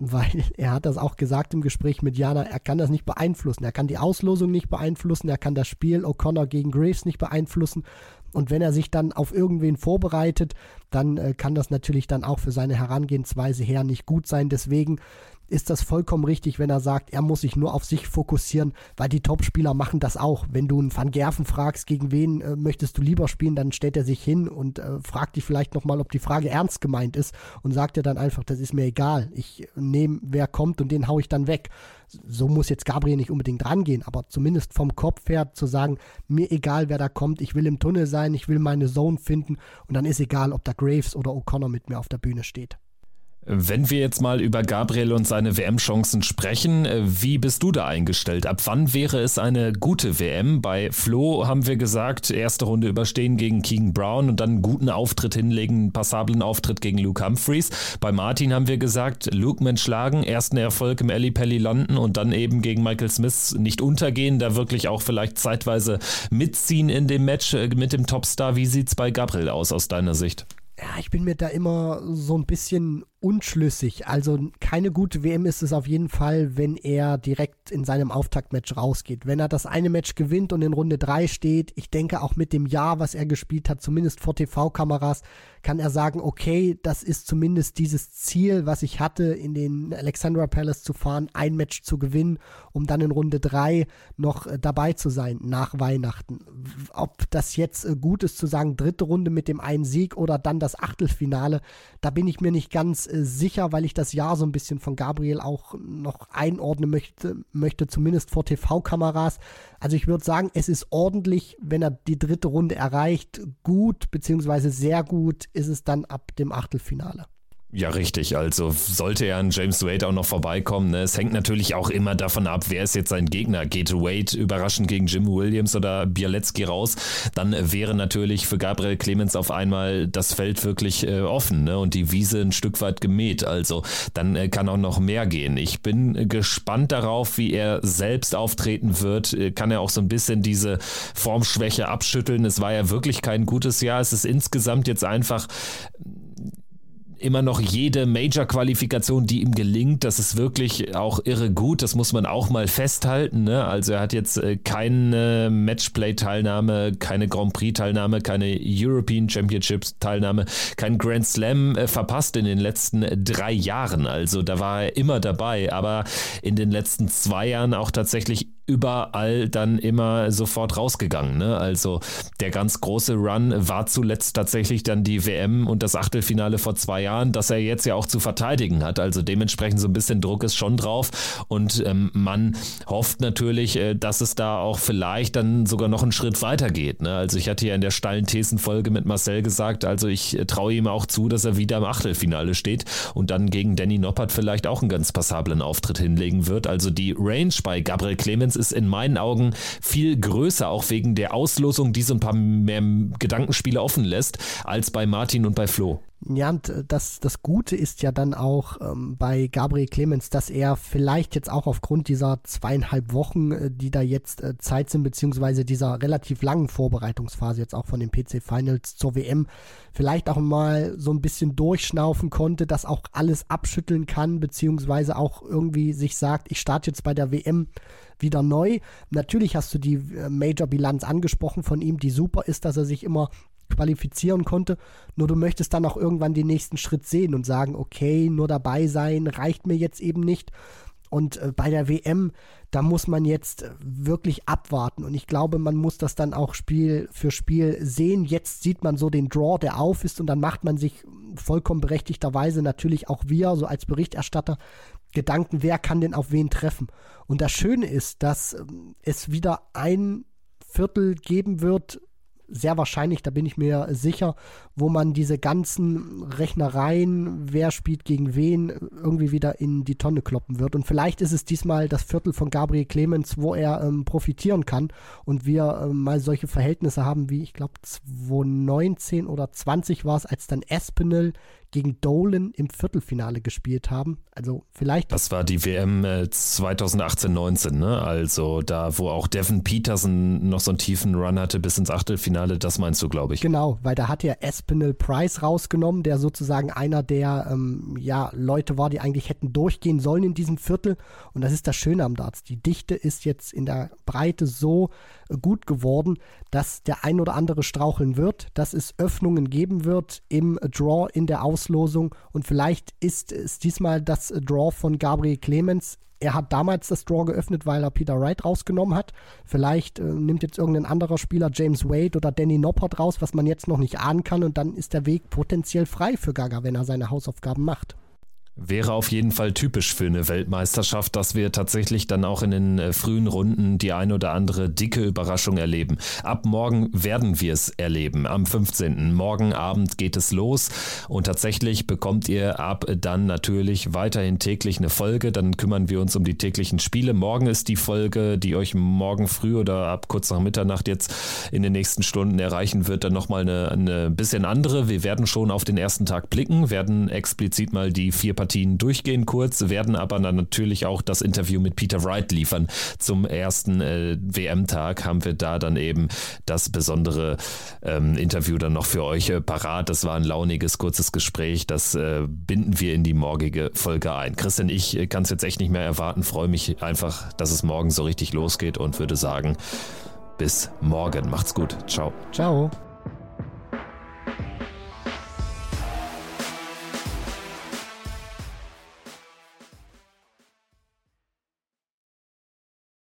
weil er hat das auch gesagt im Gespräch mit Jana, er kann das nicht beeinflussen. Er kann die Auslosung nicht beeinflussen, er kann das Spiel O'Connor gegen Graves nicht beeinflussen. Und wenn er sich dann auf irgendwen vorbereitet, dann äh, kann das natürlich dann auch für seine Herangehensweise her nicht gut sein. Deswegen ist das vollkommen richtig, wenn er sagt, er muss sich nur auf sich fokussieren, weil die Topspieler machen das auch. Wenn du einen Van Gerven fragst, gegen wen äh, möchtest du lieber spielen, dann stellt er sich hin und äh, fragt dich vielleicht nochmal, ob die Frage ernst gemeint ist und sagt dir dann einfach, das ist mir egal. Ich nehme, wer kommt und den hau ich dann weg. So muss jetzt Gabriel nicht unbedingt rangehen, aber zumindest vom Kopf her zu sagen, mir egal, wer da kommt, ich will im Tunnel sein, ich will meine Zone finden und dann ist egal, ob da Graves oder O'Connor mit mir auf der Bühne steht. Wenn wir jetzt mal über Gabriel und seine WM-Chancen sprechen, äh, wie bist du da eingestellt? Ab wann wäre es eine gute WM? Bei Flo haben wir gesagt, erste Runde überstehen gegen Keegan Brown und dann einen guten Auftritt hinlegen, einen passablen Auftritt gegen Luke Humphreys. Bei Martin haben wir gesagt, Luke Mensch schlagen, ersten Erfolg im Alley Pelly landen und dann eben gegen Michael Smith nicht untergehen, da wirklich auch vielleicht zeitweise mitziehen in dem Match äh, mit dem Topstar. Wie sieht es bei Gabriel aus aus deiner Sicht? Ja, ich bin mir da immer so ein bisschen unschlüssig. Also keine gute WM ist es auf jeden Fall, wenn er direkt in seinem Auftaktmatch rausgeht. Wenn er das eine Match gewinnt und in Runde 3 steht, ich denke auch mit dem Jahr, was er gespielt hat, zumindest vor TV-Kameras, kann er sagen, okay, das ist zumindest dieses Ziel, was ich hatte, in den Alexandra Palace zu fahren, ein Match zu gewinnen, um dann in Runde 3 noch äh, dabei zu sein nach Weihnachten. Ob das jetzt äh, gut ist zu sagen, dritte Runde mit dem einen Sieg oder dann das Achtelfinale, da bin ich mir nicht ganz sicher, weil ich das Jahr so ein bisschen von Gabriel auch noch einordnen möchte, möchte zumindest vor TV-Kameras. Also ich würde sagen, es ist ordentlich, wenn er die dritte Runde erreicht. Gut, beziehungsweise sehr gut ist es dann ab dem Achtelfinale. Ja, richtig. Also sollte er an James Wade auch noch vorbeikommen. Ne? Es hängt natürlich auch immer davon ab, wer ist jetzt sein Gegner. Geht Wade überraschend gegen Jim Williams oder Bialecki raus, dann wäre natürlich für Gabriel Clemens auf einmal das Feld wirklich äh, offen ne? und die Wiese ein Stück weit gemäht. Also dann äh, kann auch noch mehr gehen. Ich bin gespannt darauf, wie er selbst auftreten wird. Äh, kann er auch so ein bisschen diese Formschwäche abschütteln. Es war ja wirklich kein gutes Jahr. Es ist insgesamt jetzt einfach immer noch jede Major-Qualifikation, die ihm gelingt. Das ist wirklich auch irre gut. Das muss man auch mal festhalten. Ne? Also er hat jetzt äh, keine Matchplay-Teilnahme, keine Grand Prix-Teilnahme, keine European Championships-Teilnahme, kein Grand Slam äh, verpasst in den letzten drei Jahren. Also da war er immer dabei, aber in den letzten zwei Jahren auch tatsächlich überall dann immer sofort rausgegangen. Ne? Also der ganz große Run war zuletzt tatsächlich dann die WM und das Achtelfinale vor zwei Jahren, das er jetzt ja auch zu verteidigen hat. Also dementsprechend so ein bisschen Druck ist schon drauf und ähm, man hofft natürlich, äh, dass es da auch vielleicht dann sogar noch einen Schritt weiter geht. Ne? Also ich hatte ja in der steilen Thesenfolge mit Marcel gesagt, also ich äh, traue ihm auch zu, dass er wieder im Achtelfinale steht und dann gegen Danny Noppert vielleicht auch einen ganz passablen Auftritt hinlegen wird. Also die Range bei Gabriel Clemens ist in meinen Augen viel größer, auch wegen der Auslosung, die so ein paar mehr Gedankenspiele offen lässt, als bei Martin und bei Flo. Ja, und äh, das, das Gute ist ja dann auch ähm, bei Gabriel Clemens, dass er vielleicht jetzt auch aufgrund dieser zweieinhalb Wochen, äh, die da jetzt äh, Zeit sind, beziehungsweise dieser relativ langen Vorbereitungsphase jetzt auch von den PC Finals zur WM, vielleicht auch mal so ein bisschen durchschnaufen konnte, das auch alles abschütteln kann, beziehungsweise auch irgendwie sich sagt, ich starte jetzt bei der WM wieder neu. Natürlich hast du die äh, Major-Bilanz angesprochen von ihm, die super ist, dass er sich immer qualifizieren konnte. Nur du möchtest dann auch irgendwann den nächsten Schritt sehen und sagen, okay, nur dabei sein reicht mir jetzt eben nicht. Und äh, bei der WM, da muss man jetzt wirklich abwarten. Und ich glaube, man muss das dann auch Spiel für Spiel sehen. Jetzt sieht man so den Draw, der auf ist, und dann macht man sich vollkommen berechtigterweise natürlich auch wir, so als Berichterstatter, Gedanken, wer kann denn auf wen treffen. Und das Schöne ist, dass ähm, es wieder ein Viertel geben wird, sehr wahrscheinlich, da bin ich mir sicher, wo man diese ganzen Rechnereien, wer spielt gegen wen, irgendwie wieder in die Tonne kloppen wird. Und vielleicht ist es diesmal das Viertel von Gabriel Clemens, wo er ähm, profitieren kann und wir ähm, mal solche Verhältnisse haben wie, ich glaube, 2019 oder 20 war es, als dann Espinel gegen Dolan im Viertelfinale gespielt haben. Also vielleicht. Das war die WM 2018-19, ne? Also da, wo auch Devin Peterson noch so einen tiefen Run hatte bis ins Achtelfinale, das meinst du, glaube ich. Genau, weil da hat ja Espinel Price rausgenommen, der sozusagen einer der ähm, ja, Leute war, die eigentlich hätten durchgehen sollen in diesem Viertel. Und das ist das Schöne am Darts. Die Dichte ist jetzt in der Breite so äh, gut geworden, dass der ein oder andere straucheln wird, dass es Öffnungen geben wird im Draw in der Aus Auslosung und vielleicht ist es diesmal das Draw von Gabriel Clemens. Er hat damals das Draw geöffnet, weil er Peter Wright rausgenommen hat. Vielleicht äh, nimmt jetzt irgendein anderer Spieler James Wade oder Danny Noppert raus, was man jetzt noch nicht ahnen kann und dann ist der Weg potenziell frei für Gaga, wenn er seine Hausaufgaben macht. Wäre auf jeden Fall typisch für eine Weltmeisterschaft, dass wir tatsächlich dann auch in den äh, frühen Runden die ein oder andere dicke Überraschung erleben. Ab morgen werden wir es erleben. Am 15. Morgen Abend geht es los und tatsächlich bekommt ihr ab dann natürlich weiterhin täglich eine Folge. Dann kümmern wir uns um die täglichen Spiele. Morgen ist die Folge, die euch morgen früh oder ab kurz nach Mitternacht jetzt in den nächsten Stunden erreichen wird, dann nochmal eine, eine bisschen andere. Wir werden schon auf den ersten Tag blicken, werden explizit mal die vier Partien Partien durchgehen kurz, werden aber dann natürlich auch das Interview mit Peter Wright liefern. Zum ersten äh, WM-Tag haben wir da dann eben das besondere ähm, Interview dann noch für euch äh, parat. Das war ein launiges, kurzes Gespräch. Das äh, binden wir in die morgige Folge ein. Christian, ich äh, kann es jetzt echt nicht mehr erwarten. Freue mich einfach, dass es morgen so richtig losgeht und würde sagen, bis morgen. Macht's gut. Ciao. Ciao.